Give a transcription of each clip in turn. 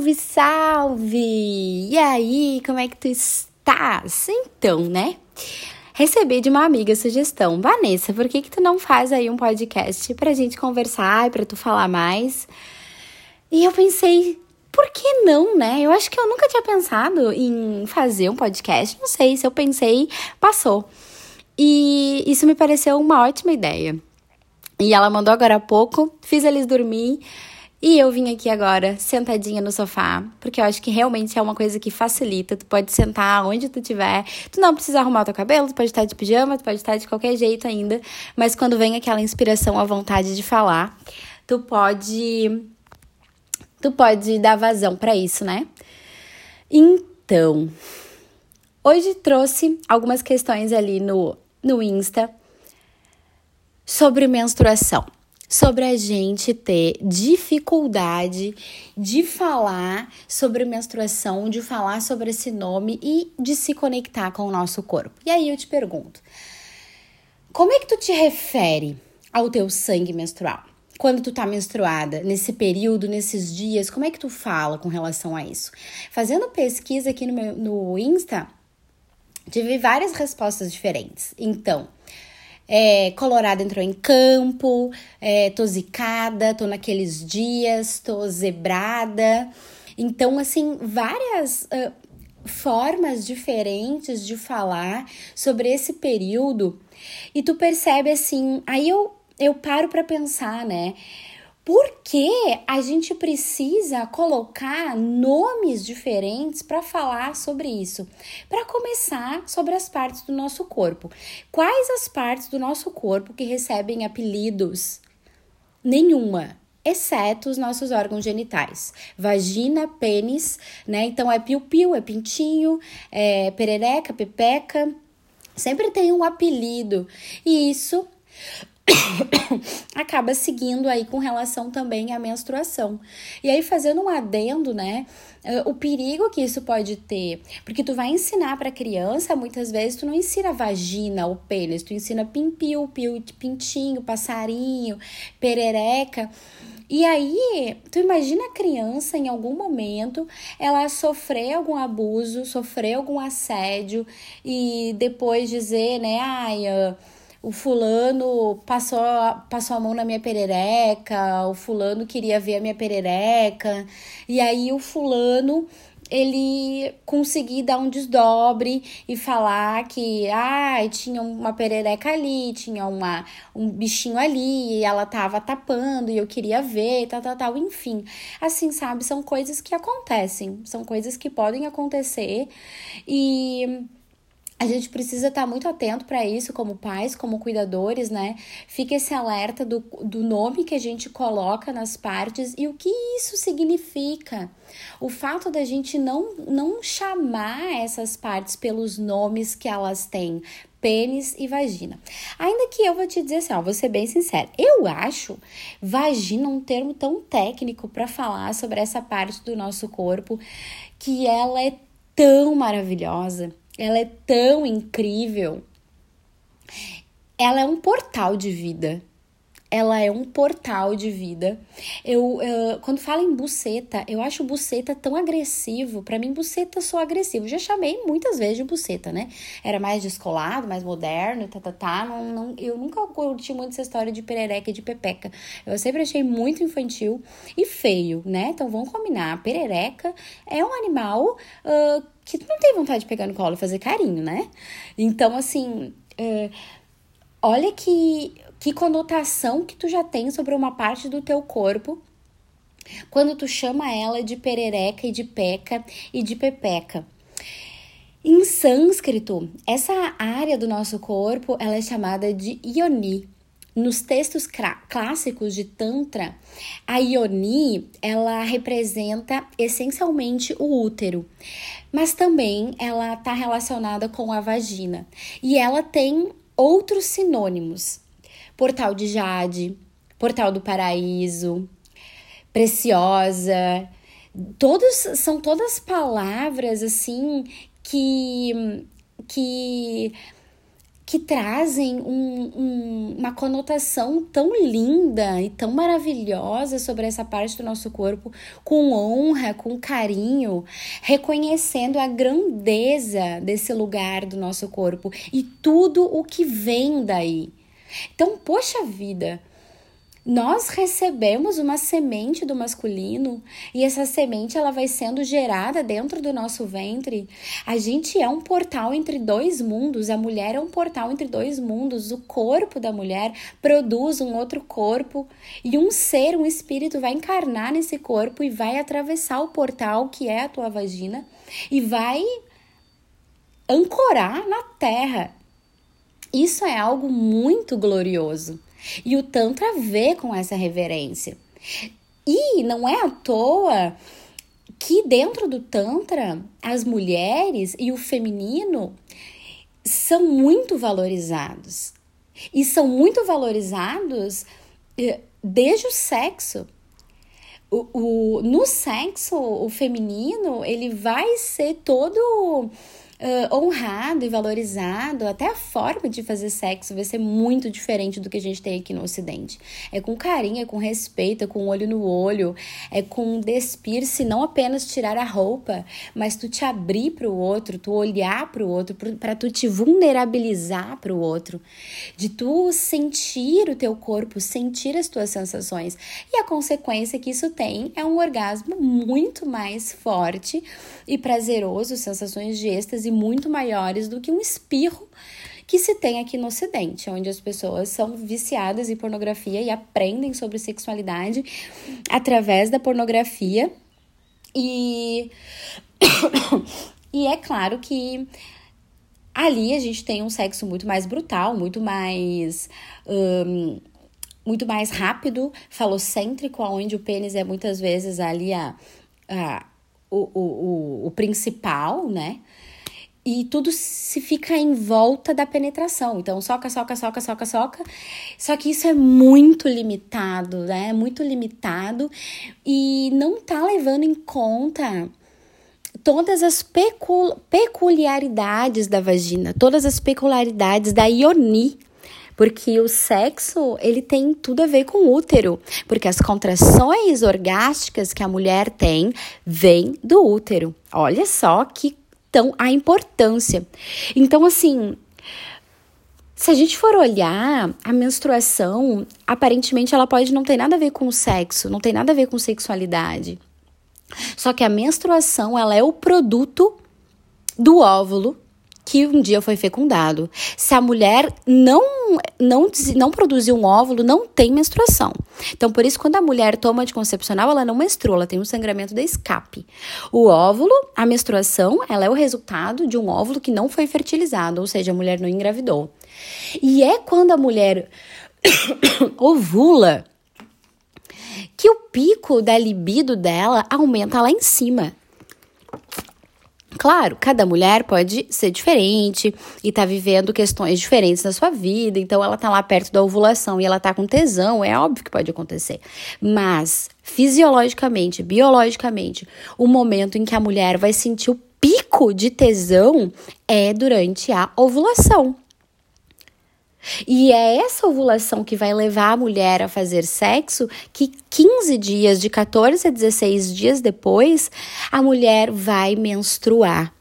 Salve, salve! E aí, como é que tu estás? Então, né? Recebi de uma amiga a sugestão, Vanessa, por que que tu não faz aí um podcast pra gente conversar e pra tu falar mais? E eu pensei, por que não, né? Eu acho que eu nunca tinha pensado em fazer um podcast, não sei, se eu pensei, passou. E isso me pareceu uma ótima ideia. E ela mandou agora há pouco, fiz eles dormir. E eu vim aqui agora, sentadinha no sofá, porque eu acho que realmente é uma coisa que facilita. Tu pode sentar onde tu tiver. Tu não precisa arrumar o teu cabelo, tu pode estar de pijama, tu pode estar de qualquer jeito ainda. Mas quando vem aquela inspiração, a vontade de falar, tu pode. Tu pode dar vazão para isso, né? Então, hoje trouxe algumas questões ali no, no Insta sobre menstruação sobre a gente ter dificuldade de falar sobre menstruação, de falar sobre esse nome e de se conectar com o nosso corpo. E aí eu te pergunto: como é que tu te refere ao teu sangue menstrual? Quando tu tá menstruada, nesse período, nesses dias, como é que tu fala com relação a isso? Fazendo pesquisa aqui no, meu, no Insta, tive várias respostas diferentes. Então, é, Colorado entrou em campo, é, tô zicada, tô naqueles dias, tô zebrada. Então, assim, várias uh, formas diferentes de falar sobre esse período. E tu percebe assim, aí eu, eu paro para pensar, né? Por que a gente precisa colocar nomes diferentes para falar sobre isso? Para começar, sobre as partes do nosso corpo. Quais as partes do nosso corpo que recebem apelidos? Nenhuma exceto os nossos órgãos genitais. Vagina, pênis, né? Então é piu-piu, é pintinho, é perereca, pepeca. Sempre tem um apelido. E isso acaba seguindo aí com relação também à menstruação. E aí fazendo um adendo, né, eh, o perigo que isso pode ter, porque tu vai ensinar para criança, muitas vezes tu não ensina vagina ou pênis, tu ensina pimpiu, piu, pintinho, passarinho, perereca. E aí, tu imagina a criança em algum momento ela sofrer algum abuso, sofrer algum assédio e depois dizer, né, ai, uh, o fulano passou, passou a mão na minha perereca, o fulano queria ver a minha perereca, e aí o fulano ele conseguir dar um desdobre e falar que ah, tinha uma perereca ali, tinha uma, um bichinho ali, e ela tava tapando e eu queria ver, tal, tal, tal, enfim. Assim, sabe, são coisas que acontecem, são coisas que podem acontecer e a gente precisa estar muito atento para isso, como pais, como cuidadores, né? Fica esse alerta do, do nome que a gente coloca nas partes e o que isso significa. O fato da gente não, não chamar essas partes pelos nomes que elas têm, pênis e vagina. Ainda que eu vou te dizer assim, ó, vou ser bem sincera, eu acho vagina um termo tão técnico para falar sobre essa parte do nosso corpo que ela é tão maravilhosa ela é tão incrível. Ela é um portal de vida ela é um portal de vida. Eu, uh, quando falo em buceta, eu acho buceta tão agressivo. Para mim, buceta sou agressivo. Já chamei muitas vezes de buceta, né? Era mais descolado, mais moderno, tá, tá, tá. Não, não, eu nunca curti muito essa história de perereca e de pepeca. Eu sempre achei muito infantil e feio, né? Então vamos combinar. A perereca é um animal uh, que não tem vontade de pegar no colo e fazer carinho, né? Então, assim. Uh, olha que que conotação que tu já tem sobre uma parte do teu corpo quando tu chama ela de perereca e de peca e de pepeca. Em sânscrito, essa área do nosso corpo ela é chamada de Ioni. Nos textos clássicos de Tantra, a Ioni ela representa essencialmente o útero, mas também ela está relacionada com a vagina e ela tem outros sinônimos. Portal de Jade, Portal do Paraíso, Preciosa. Todos são todas palavras assim que que que trazem um, um, uma conotação tão linda e tão maravilhosa sobre essa parte do nosso corpo, com honra, com carinho, reconhecendo a grandeza desse lugar do nosso corpo e tudo o que vem daí. Então, poxa vida, nós recebemos uma semente do masculino e essa semente ela vai sendo gerada dentro do nosso ventre. A gente é um portal entre dois mundos, a mulher é um portal entre dois mundos. O corpo da mulher produz um outro corpo e um ser, um espírito vai encarnar nesse corpo e vai atravessar o portal que é a tua vagina e vai ancorar na terra. Isso é algo muito glorioso. E o Tantra vê com essa reverência. E não é à toa que dentro do Tantra as mulheres e o feminino são muito valorizados. E são muito valorizados eh, desde o sexo. O, o, no sexo, o feminino, ele vai ser todo uh, honrado e valorizado, até a forma de fazer sexo vai ser muito diferente do que a gente tem aqui no Ocidente. É com carinho, é com respeito, é com olho no olho, é com despir-se, não apenas tirar a roupa, mas tu te abrir para o outro, tu olhar para o outro, para tu te vulnerabilizar para o outro, de tu sentir o teu corpo, sentir as tuas sensações. E a consequência que isso tem é um orgasmo muito mais forte e prazeroso, sensações de êxtase muito maiores do que um espirro que se tem aqui no Ocidente, onde as pessoas são viciadas em pornografia e aprendem sobre sexualidade através da pornografia. E, e é claro que ali a gente tem um sexo muito mais brutal, muito mais. Um, muito mais rápido, falocêntrico, onde o pênis é muitas vezes ali a, a o, o, o, o principal, né? e tudo se fica em volta da penetração. Então, soca, soca, soca, soca, soca. Só que isso é muito limitado, né? É muito limitado e não tá levando em conta todas as pecul peculiaridades da vagina, todas as peculiaridades da ioni. Porque o sexo, ele tem tudo a ver com o útero. Porque as contrações orgásticas que a mulher tem vêm do útero. Olha só que então, a importância. Então, assim, se a gente for olhar, a menstruação, aparentemente ela pode não ter nada a ver com o sexo, não tem nada a ver com sexualidade. Só que a menstruação, ela é o produto do óvulo que um dia foi fecundado. Se a mulher não não não produzir um óvulo, não tem menstruação. Então, por isso quando a mulher toma anticoncepcional, ela não menstrua, ela tem um sangramento de escape. O óvulo, a menstruação, ela é o resultado de um óvulo que não foi fertilizado, ou seja, a mulher não engravidou. E é quando a mulher ovula que o pico da libido dela aumenta lá em cima. Claro, cada mulher pode ser diferente e tá vivendo questões diferentes na sua vida, então ela tá lá perto da ovulação e ela tá com tesão, é óbvio que pode acontecer. Mas fisiologicamente, biologicamente, o momento em que a mulher vai sentir o pico de tesão é durante a ovulação. E é essa ovulação que vai levar a mulher a fazer sexo que 15 dias, de 14 a 16 dias depois, a mulher vai menstruar.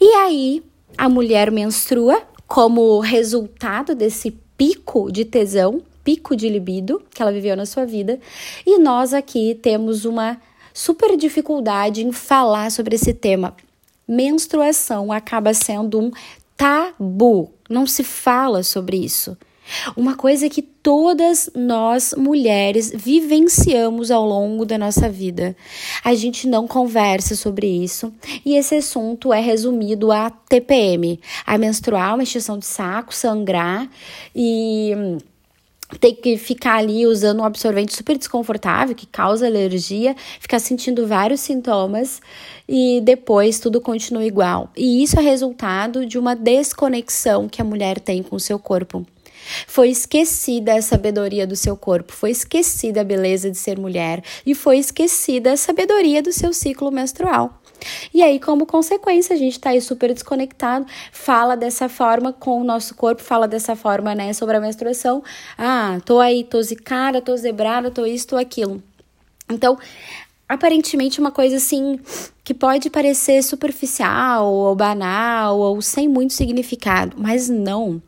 E aí, a mulher menstrua como resultado desse pico de tesão, pico de libido que ela viveu na sua vida, e nós aqui temos uma super dificuldade em falar sobre esse tema. Menstruação acaba sendo um tabu, não se fala sobre isso. Uma coisa que todas nós mulheres vivenciamos ao longo da nossa vida. A gente não conversa sobre isso e esse assunto é resumido a TPM: a menstrual, uma extinção de saco, sangrar e ter que ficar ali usando um absorvente super desconfortável que causa alergia, ficar sentindo vários sintomas e depois tudo continua igual. E isso é resultado de uma desconexão que a mulher tem com o seu corpo. Foi esquecida a sabedoria do seu corpo, foi esquecida a beleza de ser mulher e foi esquecida a sabedoria do seu ciclo menstrual. E aí, como consequência, a gente tá aí super desconectado, fala dessa forma com o nosso corpo, fala dessa forma, né, sobre a menstruação. Ah, tô aí, tô zicada, tô zebrada, tô isso, tô aquilo. Então, aparentemente uma coisa assim que pode parecer superficial ou banal ou sem muito significado, mas não.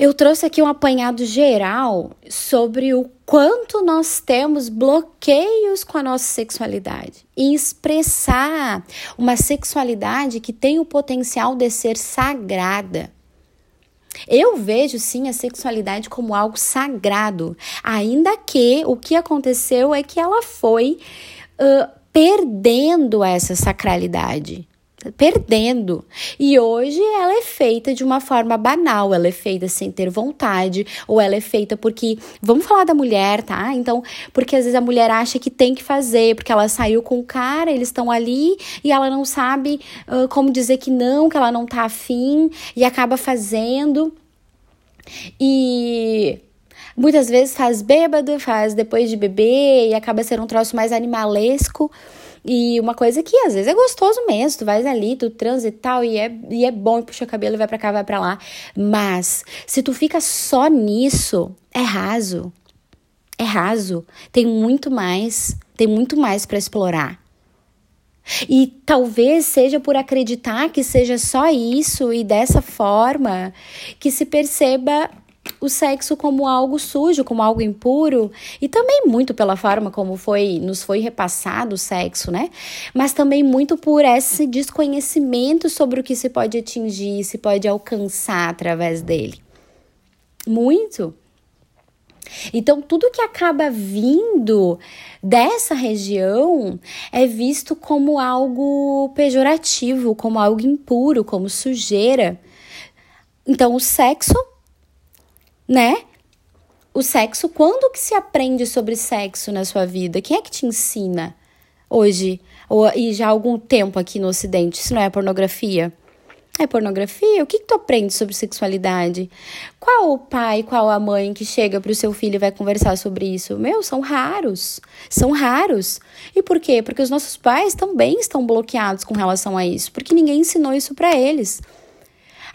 Eu trouxe aqui um apanhado geral sobre o quanto nós temos bloqueios com a nossa sexualidade e expressar uma sexualidade que tem o potencial de ser sagrada. Eu vejo sim a sexualidade como algo sagrado, ainda que o que aconteceu é que ela foi uh, perdendo essa sacralidade perdendo. E hoje ela é feita de uma forma banal, ela é feita sem ter vontade, ou ela é feita porque, vamos falar da mulher, tá? Então, porque às vezes a mulher acha que tem que fazer, porque ela saiu com o cara, eles estão ali e ela não sabe uh, como dizer que não, que ela não tá afim e acaba fazendo. E muitas vezes faz bêbado, faz depois de beber e acaba sendo um troço mais animalesco. E uma coisa que às vezes é gostoso mesmo, tu vai ali, tu transa e tal, e é, e é bom, puxa o cabelo e vai pra cá, vai pra lá. Mas se tu fica só nisso, é raso. É raso. Tem muito mais, tem muito mais para explorar. E talvez seja por acreditar que seja só isso e dessa forma que se perceba o sexo como algo sujo, como algo impuro, e também muito pela forma como foi nos foi repassado o sexo, né? Mas também muito por esse desconhecimento sobre o que se pode atingir, se pode alcançar através dele. Muito. Então, tudo que acaba vindo dessa região é visto como algo pejorativo, como algo impuro, como sujeira. Então, o sexo né? O sexo, quando que se aprende sobre sexo na sua vida? Quem é que te ensina hoje? Ou, e já há algum tempo aqui no Ocidente? Isso não é pornografia? É pornografia? O que, que tu aprende sobre sexualidade? Qual o pai, qual a mãe que chega para o seu filho e vai conversar sobre isso? Meu, são raros. São raros. E por quê? Porque os nossos pais também estão bloqueados com relação a isso, porque ninguém ensinou isso para eles.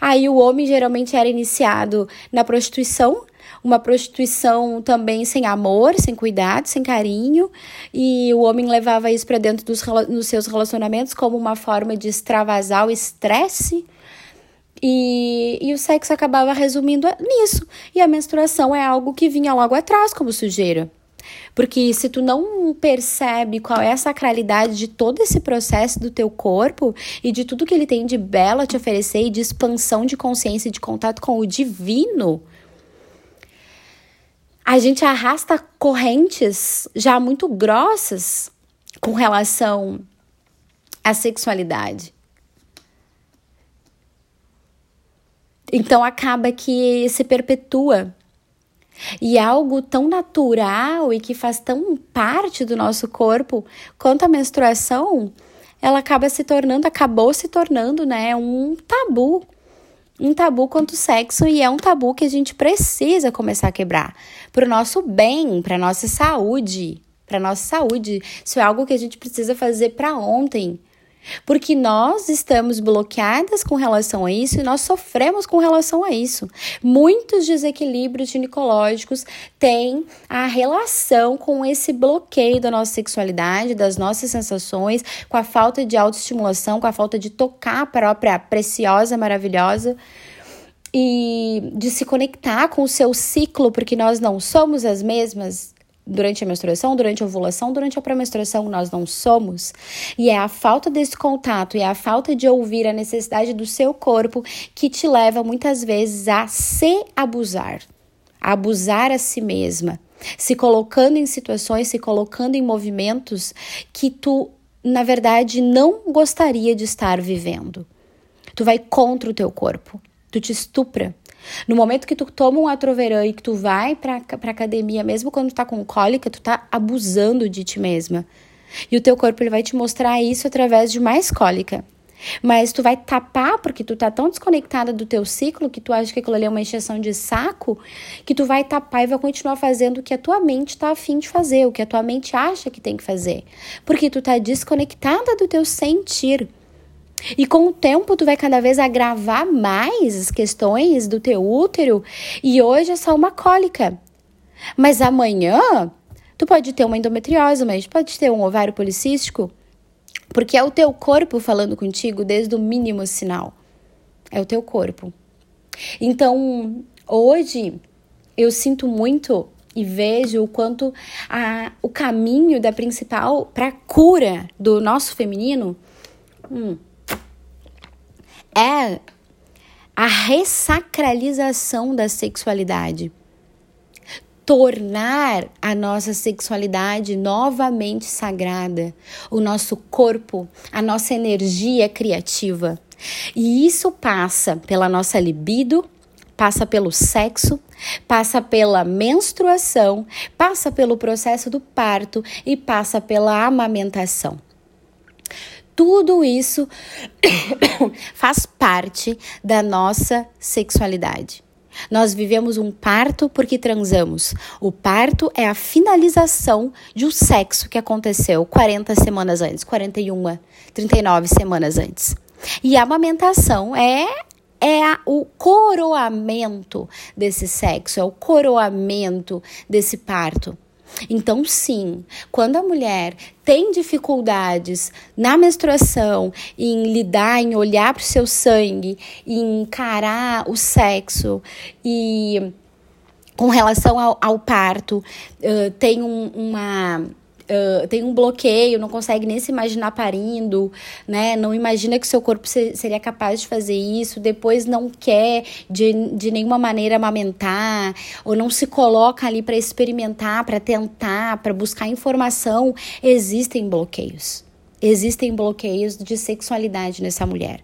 Aí o homem geralmente era iniciado na prostituição, uma prostituição também sem amor, sem cuidado, sem carinho, e o homem levava isso para dentro dos, dos seus relacionamentos como uma forma de extravasar o estresse. E, e o sexo acabava resumindo nisso. E a menstruação é algo que vinha logo atrás como sujeira. Porque se tu não percebe qual é a sacralidade de todo esse processo do teu corpo e de tudo que ele tem de belo a te oferecer e de expansão de consciência e de contato com o divino, a gente arrasta correntes já muito grossas com relação à sexualidade. Então acaba que se perpetua e algo tão natural e que faz tão parte do nosso corpo quanto a menstruação, ela acaba se tornando, acabou se tornando, né, um tabu. Um tabu quanto o sexo e é um tabu que a gente precisa começar a quebrar para o nosso bem, para nossa saúde, para nossa saúde. Isso é algo que a gente precisa fazer para ontem, porque nós estamos bloqueadas com relação a isso e nós sofremos com relação a isso. Muitos desequilíbrios ginecológicos têm a relação com esse bloqueio da nossa sexualidade, das nossas sensações, com a falta de autoestimulação, com a falta de tocar a própria preciosa, maravilhosa e de se conectar com o seu ciclo, porque nós não somos as mesmas durante a menstruação, durante a ovulação, durante a pré-menstruação, nós não somos. E é a falta desse contato e é a falta de ouvir a necessidade do seu corpo que te leva muitas vezes a se abusar, a abusar a si mesma, se colocando em situações, se colocando em movimentos que tu, na verdade, não gostaria de estar vivendo. Tu vai contra o teu corpo, tu te estupra, no momento que tu toma um atroveran e que tu vai pra, pra academia, mesmo quando tu tá com cólica, tu tá abusando de ti mesma. E o teu corpo ele vai te mostrar isso através de mais cólica. Mas tu vai tapar porque tu tá tão desconectada do teu ciclo que tu acha que aquilo ali é uma encheção de saco, que tu vai tapar e vai continuar fazendo o que a tua mente tá afim de fazer, o que a tua mente acha que tem que fazer. Porque tu tá desconectada do teu sentir. E com o tempo tu vai cada vez agravar mais as questões do teu útero e hoje é só uma cólica. Mas amanhã tu pode ter uma endometriose, mas pode ter um ovário policístico, porque é o teu corpo falando contigo desde o mínimo sinal. É o teu corpo. Então, hoje eu sinto muito e vejo o quanto a, o caminho da principal para cura do nosso feminino hum, é a ressacralização da sexualidade tornar a nossa sexualidade novamente sagrada, o nosso corpo, a nossa energia criativa. E isso passa pela nossa libido, passa pelo sexo, passa pela menstruação, passa pelo processo do parto e passa pela amamentação. Tudo isso faz parte da nossa sexualidade. Nós vivemos um parto porque transamos. O parto é a finalização de um sexo que aconteceu 40 semanas antes, 41, 39 semanas antes. E a amamentação é é o coroamento desse sexo, é o coroamento desse parto. Então, sim, quando a mulher tem dificuldades na menstruação, em lidar, em olhar para o seu sangue, em encarar o sexo e com relação ao, ao parto, uh, tem um, uma tem um bloqueio, não consegue nem se imaginar parindo, né? Não imagina que seu corpo se, seria capaz de fazer isso, depois não quer de, de nenhuma maneira amamentar, ou não se coloca ali para experimentar, para tentar, para buscar informação, existem bloqueios. Existem bloqueios de sexualidade nessa mulher.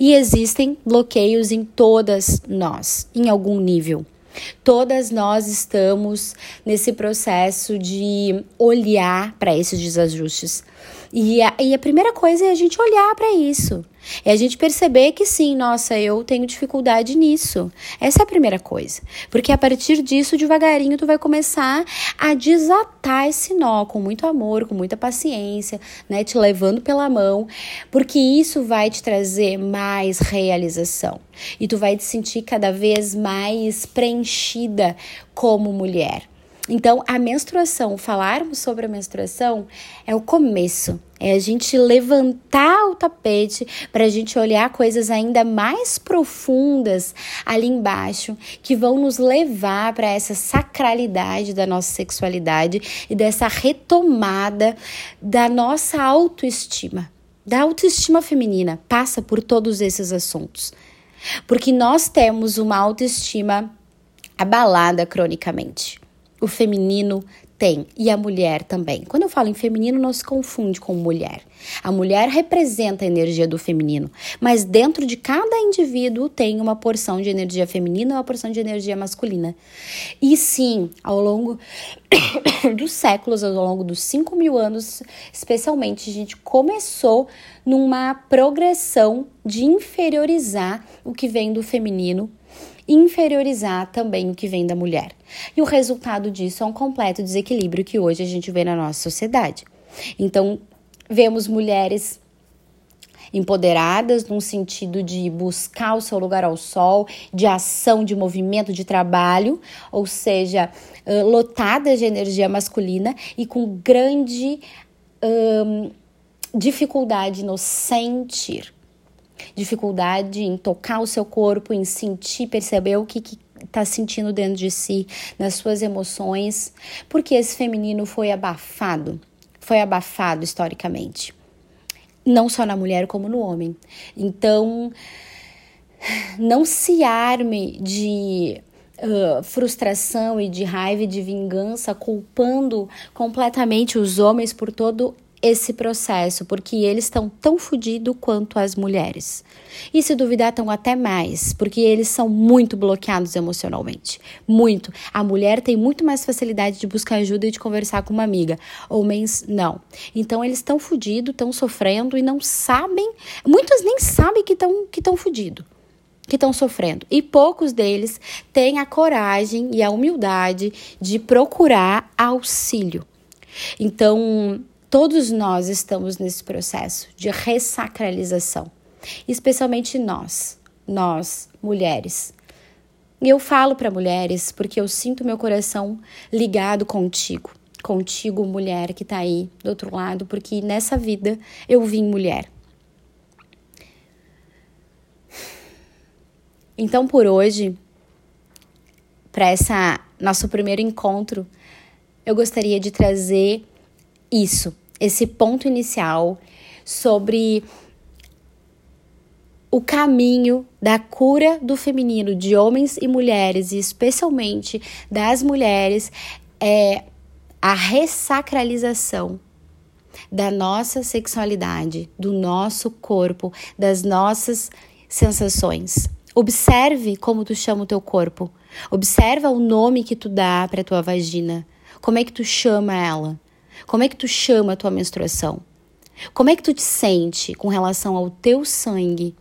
E existem bloqueios em todas nós, em algum nível. Todas nós estamos nesse processo de olhar para esses desajustes. E a, e a primeira coisa é a gente olhar para isso. É a gente perceber que sim, nossa, eu tenho dificuldade nisso. Essa é a primeira coisa. Porque a partir disso, devagarinho, tu vai começar a desatar esse nó com muito amor, com muita paciência, né? Te levando pela mão, porque isso vai te trazer mais realização. E tu vai te sentir cada vez mais preenchida como mulher. Então, a menstruação, falarmos sobre a menstruação é o começo. É a gente levantar o tapete para a gente olhar coisas ainda mais profundas ali embaixo que vão nos levar para essa sacralidade da nossa sexualidade e dessa retomada da nossa autoestima. Da autoestima feminina passa por todos esses assuntos. Porque nós temos uma autoestima abalada cronicamente. O feminino tem e a mulher também. Quando eu falo em feminino, não se confunde com mulher. A mulher representa a energia do feminino, mas dentro de cada indivíduo tem uma porção de energia feminina e uma porção de energia masculina. E sim, ao longo dos séculos, ao longo dos 5 mil anos, especialmente, a gente começou numa progressão de inferiorizar o que vem do feminino inferiorizar também o que vem da mulher. E o resultado disso é um completo desequilíbrio que hoje a gente vê na nossa sociedade. Então, vemos mulheres empoderadas num sentido de buscar o seu lugar ao sol, de ação, de movimento, de trabalho, ou seja, lotadas de energia masculina e com grande um, dificuldade no sentir dificuldade em tocar o seu corpo, em sentir, perceber o que, que está sentindo dentro de si, nas suas emoções, porque esse feminino foi abafado, foi abafado historicamente. Não só na mulher, como no homem. Então, não se arme de Uh, frustração e de raiva e de vingança, culpando completamente os homens por todo esse processo, porque eles estão tão fodidos quanto as mulheres. E se duvidar, estão até mais, porque eles são muito bloqueados emocionalmente. Muito. A mulher tem muito mais facilidade de buscar ajuda e de conversar com uma amiga. Homens, não. Então, eles estão fodidos, estão sofrendo e não sabem. Muitos nem sabem que estão que fodidos que estão sofrendo. E poucos deles têm a coragem e a humildade de procurar auxílio. Então, Todos nós estamos nesse processo de ressacralização, especialmente nós, nós, mulheres. E eu falo para mulheres porque eu sinto meu coração ligado contigo, contigo, mulher que está aí do outro lado, porque nessa vida eu vim mulher. Então, por hoje, para essa nosso primeiro encontro, eu gostaria de trazer isso, esse ponto inicial sobre o caminho da cura do feminino de homens e mulheres, e especialmente das mulheres, é a ressacralização da nossa sexualidade, do nosso corpo, das nossas sensações. Observe como tu chama o teu corpo. Observa o nome que tu dá para tua vagina. Como é que tu chama ela? Como é que tu chama a tua menstruação? Como é que tu te sente com relação ao teu sangue?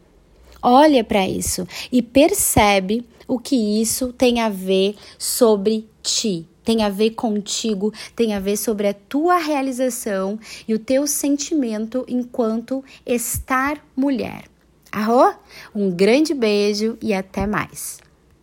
Olha para isso e percebe o que isso tem a ver sobre ti, tem a ver contigo, tem a ver sobre a tua realização e o teu sentimento enquanto estar mulher. Arro? Um grande beijo e até mais.